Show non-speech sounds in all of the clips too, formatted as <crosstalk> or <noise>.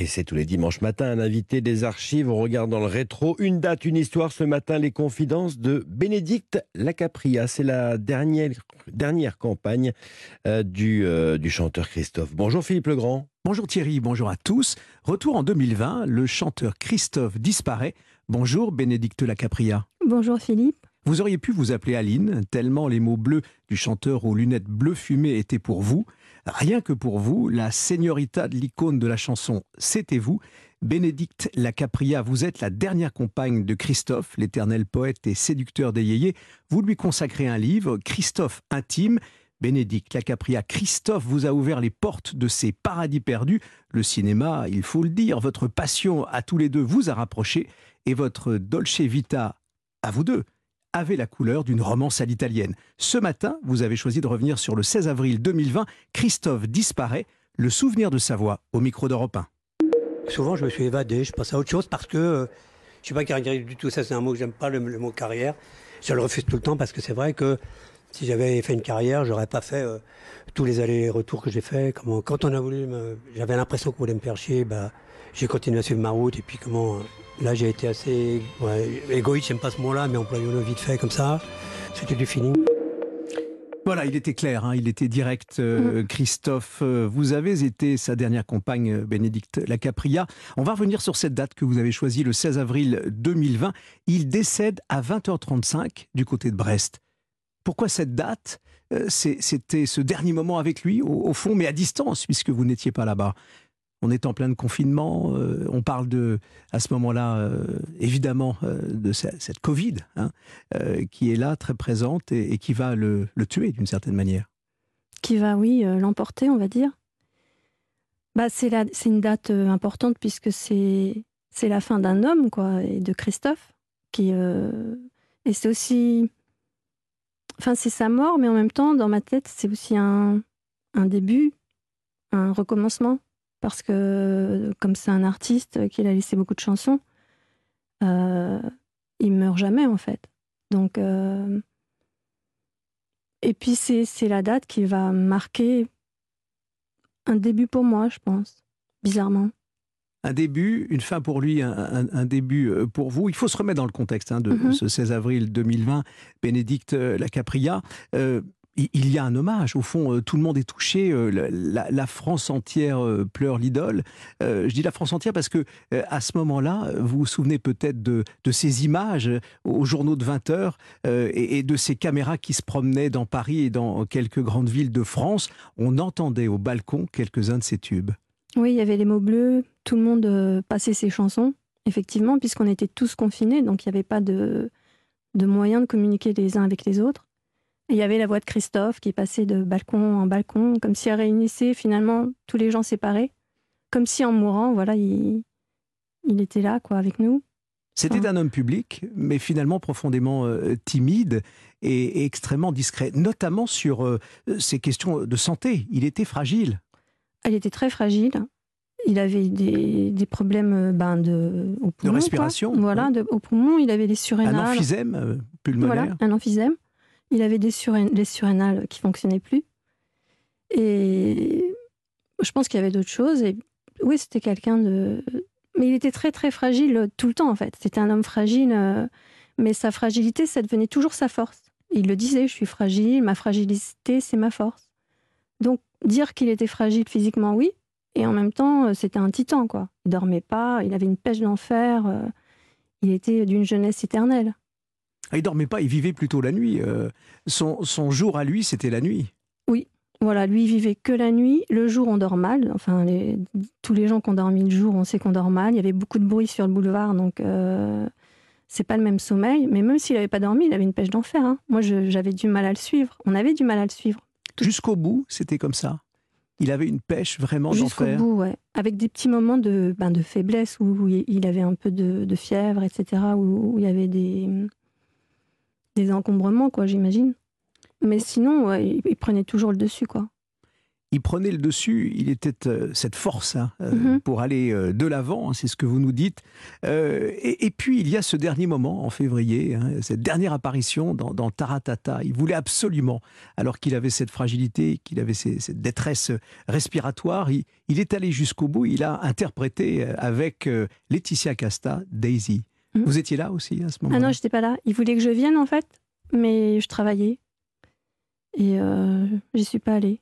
Et c'est tous les dimanches matins un invité des archives. On regarde dans le rétro une date, une histoire. Ce matin, les confidences de Bénédicte Lacapria. C'est la dernière, dernière campagne euh, du, euh, du chanteur Christophe. Bonjour Philippe Legrand. Bonjour Thierry, bonjour à tous. Retour en 2020, le chanteur Christophe disparaît. Bonjour Bénédicte Lacapria. Bonjour Philippe. Vous auriez pu vous appeler Aline, tellement les mots bleus du chanteur aux lunettes bleues fumées étaient pour vous. Rien que pour vous, la señorita de l'icône de la chanson, c'était vous. Bénédicte Lacapria, vous êtes la dernière compagne de Christophe, l'éternel poète et séducteur des yéyés. Vous lui consacrez un livre, Christophe intime. Bénédicte Lacapria, Christophe vous a ouvert les portes de ces paradis perdus. Le cinéma, il faut le dire, votre passion à tous les deux vous a rapprochés et votre Dolce Vita à vous deux avait la couleur d'une romance à l'italienne. Ce matin, vous avez choisi de revenir sur le 16 avril 2020. Christophe disparaît. Le souvenir de sa voix au micro d'Europe 1. Souvent, je me suis évadé, je passe à autre chose parce que euh, je suis pas carrière du tout. Ça, c'est un mot que j'aime pas, le, mot carrière. Je le refuse tout le temps parce que c'est vrai que si j'avais fait une carrière, j'aurais pas fait euh, tous les allers-retours que j'ai fait. Comment, quand on a voulu, j'avais l'impression qu'on voulait me faire chier, bah, j'ai continué à suivre ma route et puis comment Là, j'ai été assez ouais, égoïste, j'aime pas ce mot-là, mais employons-le vite fait comme ça. C'était du feeling. Voilà, il était clair, hein, il était direct. Euh, mm. Christophe, euh, vous avez été sa dernière compagne, euh, Bénédicte Lacapria. On va revenir sur cette date que vous avez choisie, le 16 avril 2020. Il décède à 20h35 du côté de Brest. Pourquoi cette date C'était ce dernier moment avec lui, au fond, mais à distance, puisque vous n'étiez pas là-bas on est en plein de confinement. Euh, on parle de, à ce moment-là, euh, évidemment, euh, de cette, Covid hein, qui est là, très présente et, qui va le, tuer d'une certaine manière. Qui va, oui, l'emporter, on va dire. Bah, c'est une date importante puisque c'est la fin d'un homme, quoi, et de Christophe. Qui, et c'est aussi. Enfin, c'est sa mort, mais en même temps, dans ma tête, c'est aussi un, un début, un recommencement parce que comme c'est un artiste qui a laissé beaucoup de chansons, euh, il meurt jamais en fait. Donc euh, et puis c'est la date qui va marquer un début pour moi, je pense, bizarrement. Un début, une fin pour lui, un, début euh, pour vous. Il faut se remettre dans le contexte hein, de mm-hmm. ce 16 avril 2020. Bénédicte Lacapria, il y a un hommage. Au fond, euh, tout le monde est touché. Euh, la, France entière euh, pleure l'idole. Je dis la France entière parce que à ce moment-là, vous vous souvenez peut-être de, ces images aux journaux de 20 heures et, de ces caméras qui se promenaient dans Paris et dans quelques grandes villes de France. On entendait au balcon quelques-uns de ces tubes. Oui, il y avait les mots bleus. Tout le monde passait ses chansons, effectivement, puisqu'on était tous confinés, donc il n'y avait pas de, de moyens de communiquer les uns avec les autres il y avait la voix de Christophe qui passait de balcon en balcon, comme si elle réunissait finalement tous les gens séparés, comme si en mourant, voilà, il, il était là, quoi, avec nous. C'était un homme public, mais finalement profondément euh, timide et, extrêmement discret, notamment sur euh, ces questions de santé. Il était fragile. Il était très fragile. Il avait des, des problèmes euh, ben, de, au poumon, de respiration. Voilà, au poumon. Il avait des surrénales. Un emphysème pulmonaire. Voilà, un emphysème. Il avait des les surrénales qui fonctionnaient plus. Et je pense qu'il y avait d'autres choses. Et oui, c'était quelqu'un de. Mais il était très, très fragile tout le temps, en fait. C'était un homme fragile. Euh, mais sa fragilité, ça devenait toujours sa force. Il le disait, je suis fragile, ma fragilité, c'est ma force. Donc, dire qu'il était fragile physiquement, oui. Et en même temps, euh, c'était un titan, quoi. Il dormait pas, il avait une pêche d'enfer. Euh, il était d'une jeunesse éternelle. Ah, il dormait pas, il vivait plutôt la nuit. Euh, son, son, jour à lui, c'était la nuit. Oui, voilà, lui il vivait que la nuit. Le jour, on dort mal. Enfin, tous les gens qui ont dormi le jour, on sait qu'on dort mal. Il y avait beaucoup de bruit sur le boulevard, donc euh, c'est pas le même sommeil. Mais même s'il n'avait pas dormi, il avait une pêche d'enfer. Hein. Moi, j'avais du mal à le suivre. On avait du mal à le suivre. Jusqu'au bout, c'était comme ça. Il avait une pêche vraiment d'enfer. Jusqu'au bout, ouais. Avec des petits moments de, ben, de faiblesse où, il avait un peu de, fièvre, etc. où il y avait des, des encombrements, quoi, j'imagine. Mais sinon, il, prenait toujours le dessus, quoi. Il prenait le dessus, il était euh, cette force hein, euh, mhm. pour aller euh, de l'avant, hein, c'est ce que vous nous dites. Et, puis il y a ce dernier moment en février, hein, cette dernière apparition dans, Taratata. Il voulait absolument, alors qu'il avait cette fragilité, qu'il avait cette détresse respiratoire, il, est allé jusqu'au bout. Il a interprété avec Laetitia Casta, Daisy. Mhm. Vous étiez là aussi à ce moment-là Ah non, j'étais pas là. Il voulait que je vienne en fait, mais je travaillais et j'y suis pas allée.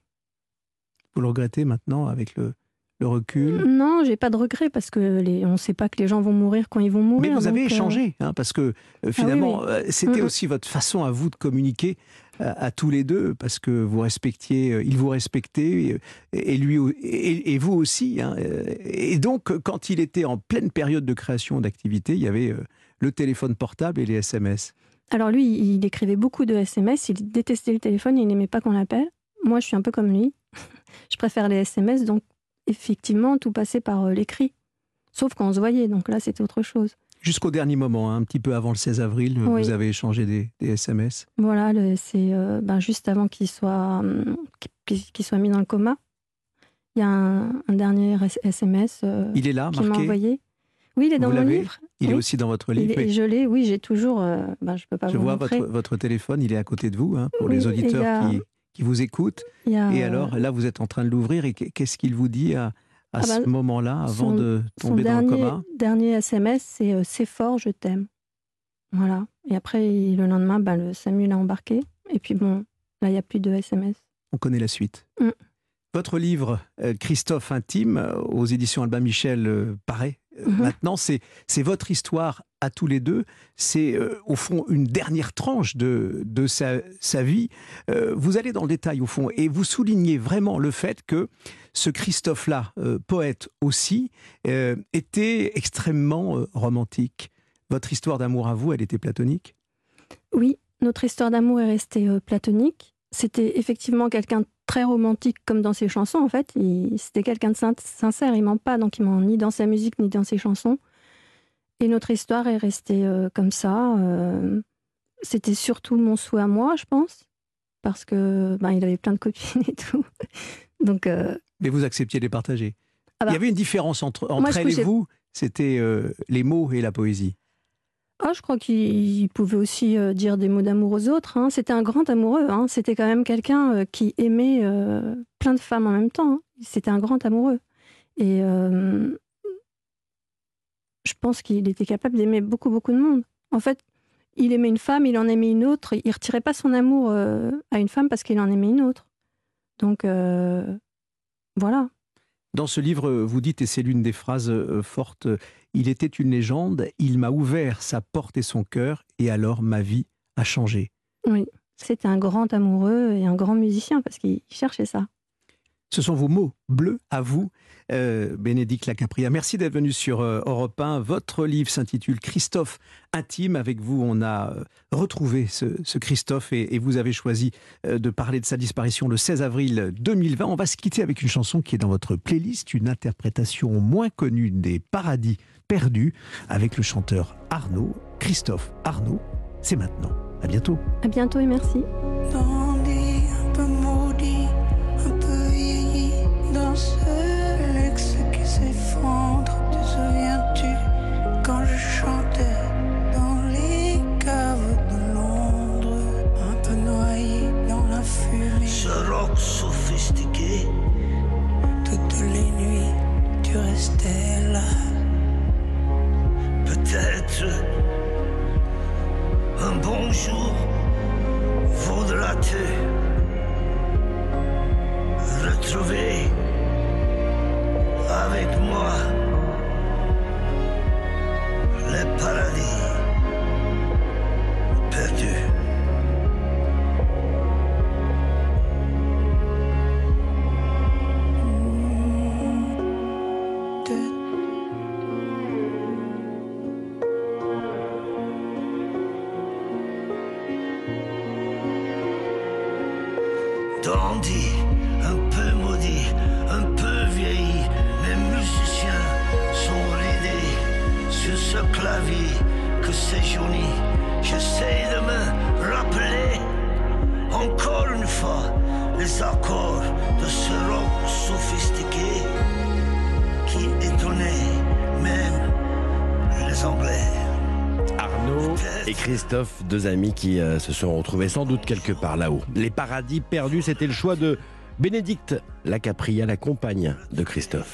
Vous le regrettez maintenant avec le, le recul? Non, j'ai pas de regret parce que les, on ne sait pas que les gens vont mourir quand ils vont mourir. Mais vous avez euh, échangé, hein, parce que euh, ah finalement, euh, c'était aussi votre façon à vous de communiquer à, tous les deux, parce que vous respectiez, il vous respectait, et lui et, vous aussi. Hein, et donc, quand il était en pleine période de création d'activité, il y avait le téléphone portable et les SMS. Alors lui, il écrivait beaucoup de SMS, il détestait le téléphone, il n'aimait pas qu'on l'appelle. Moi, je suis un peu comme lui. Je préfère les SMS, donc effectivement, tout passait par euh, l'écrit. Sauf quand on se voyait, donc là, c'était autre chose. Jusqu'au dernier moment, hein, un petit peu avant le 16 avril, vous avez échangé des, SMS Voilà, c'est euh, ben, juste avant qu'il soit, hum, soit mis dans le coma. Il y a un, dernier SMS euh, il est là, qu'il m'a envoyé. Oui, il est dans mon livre. Il est aussi dans votre livre. Je l'ai, oui, j'ai toujours. Ben, je peux pas je vois votre, votre, téléphone, il est à côté de vous, hein, pour les auditeurs qui, qui vous écoute. Et alors, là, vous êtes en train de l'ouvrir et qu'est-ce qu'il vous dit à, à ah ce bah, moment-là, avant de tomber dans le coma? dernier SMS, c'est euh, C'est fort, je t'aime. Voilà. Et après, le lendemain, bah, le Samuel a embarqué. Et puis bon, là, il n'y a plus de SMS. On connaît la suite. Mm. Votre livre, euh, Christophe Intime, euh, aux éditions Albin Michel, paraît Mhm. Maintenant, c'est votre histoire à tous les deux. C'est euh, au fond une dernière tranche de, de sa, sa vie. Euh, vous allez dans le détail au fond et vous soulignez vraiment le fait que ce Christophe-là, euh, poète aussi, était extrêmement romantique. Votre histoire d'amour à vous, elle était platonique? Oui, notre histoire d'amour est restée platonique. C'était effectivement quelqu'un très romantique comme dans ses chansons en fait. C'était quelqu'un de sincère, il ment pas, donc il ment ni dans sa musique ni dans ses chansons. Et notre histoire est restée euh, comme ça. Euh, c'était surtout mon souhait à moi, je pense, parce que ben, il avait plein de copines et tout. <laughs> donc. Euh, Mais vous acceptiez de les partager. Ah il y bah, avait une différence entre, entre elle et vous. C'était les mots et la poésie. Ah, je crois qu'il pouvait aussi euh, dire des mots d'amour aux autres. Hein. C'était un grand amoureux. Hein. C'était quand même quelqu'un euh, qui aimait euh, plein de femmes en même temps. Hein. C'était un grand amoureux. Et je pense qu'il était capable d'aimer beaucoup, beaucoup de monde. En fait, il aimait une femme, il en aimait une autre. Il retirait pas son amour à une femme parce qu'il en aimait une autre. Donc, voilà. Dans ce livre, vous dites, et c'est l'une des phrases fortes, il était une légende, il m'a ouvert sa porte et son cœur, et alors ma vie a changé. Oui, c'était un grand amoureux et un grand musicien parce qu'il cherchait ça. Ce sont vos mots bleus à vous, euh, Bénédicte Lacapria. Merci d'être venu sur euh, Europe 1. Votre livre s'intitule Christophe intime. Avec vous, on a euh, retrouvé ce, Christophe et, vous avez choisi de parler de sa disparition le 16 avril 2020. On va se quitter avec une chanson qui est dans votre playlist, une interprétation moins connue des Paradis perdu avec le chanteur Arnaud, Christophe Arnaud. C'est maintenant. À bientôt. À bientôt et merci. Là peut-être un bon jour vaudra-t-il retrouver avec moi les paradis dandy, un peu maudit, un peu vieilli. Les musiciens sont ridés sur ce clavier que c'est joli. J'essaie de me rappeler encore une fois les les accords et Christophe, deux amis qui euh, se sont retrouvés sans doute quelque part là-haut. Les paradis perdus, c'était le choix de Bénédicte Lacapria, la compagne de Christophe.